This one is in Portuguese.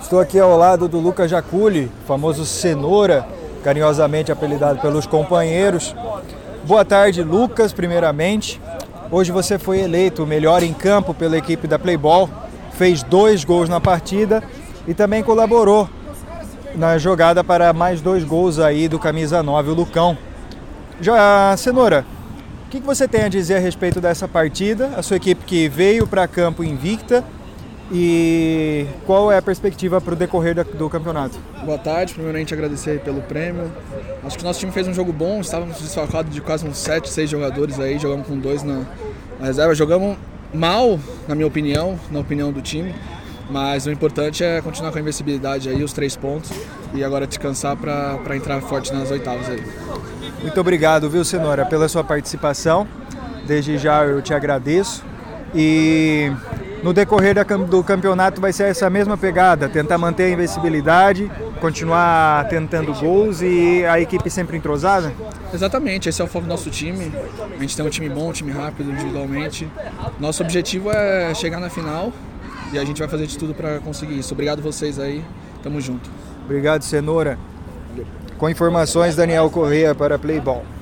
Estou aqui ao lado do Lucas Jaculi, famoso Cenoura, carinhosamente apelidado pelos companheiros. Boa tarde, Lucas, primeiramente. Hoje você foi eleito o melhor em campo pela equipe da Playball, fez dois gols na partida e também colaborou na jogada para mais dois gols aí do camisa 9, o Lucão. Já, Cenoura, o que você tem a dizer a respeito dessa partida? A sua equipe que veio para campo invicta e qual é a perspectiva para o decorrer do campeonato? Boa tarde, primeiramente agradecer pelo prêmio. Acho que o nosso time fez um jogo bom, estávamos desfalcados de quase uns 7, 6 jogadores aí, jogamos com dois na, na reserva. Jogamos mal, na minha opinião, na opinião do time, mas o importante é continuar com a invencibilidade aí, os três pontos, e agora descansar para entrar forte nas oitavas aí. Muito obrigado, viu, Senhora, pela sua participação. Desde já eu te agradeço. E no decorrer do campeonato vai ser essa mesma pegada, tentar manter a invencibilidade, continuar tentando gols e a equipe sempre entrosada? Exatamente, esse é o foco do nosso time. A gente tem um time bom, um time rápido individualmente. Nosso objetivo é chegar na final e a gente vai fazer de tudo para conseguir isso. Obrigado vocês aí, tamo junto. Obrigado, Cenoura. Com informações, Daniel Correia para Playball.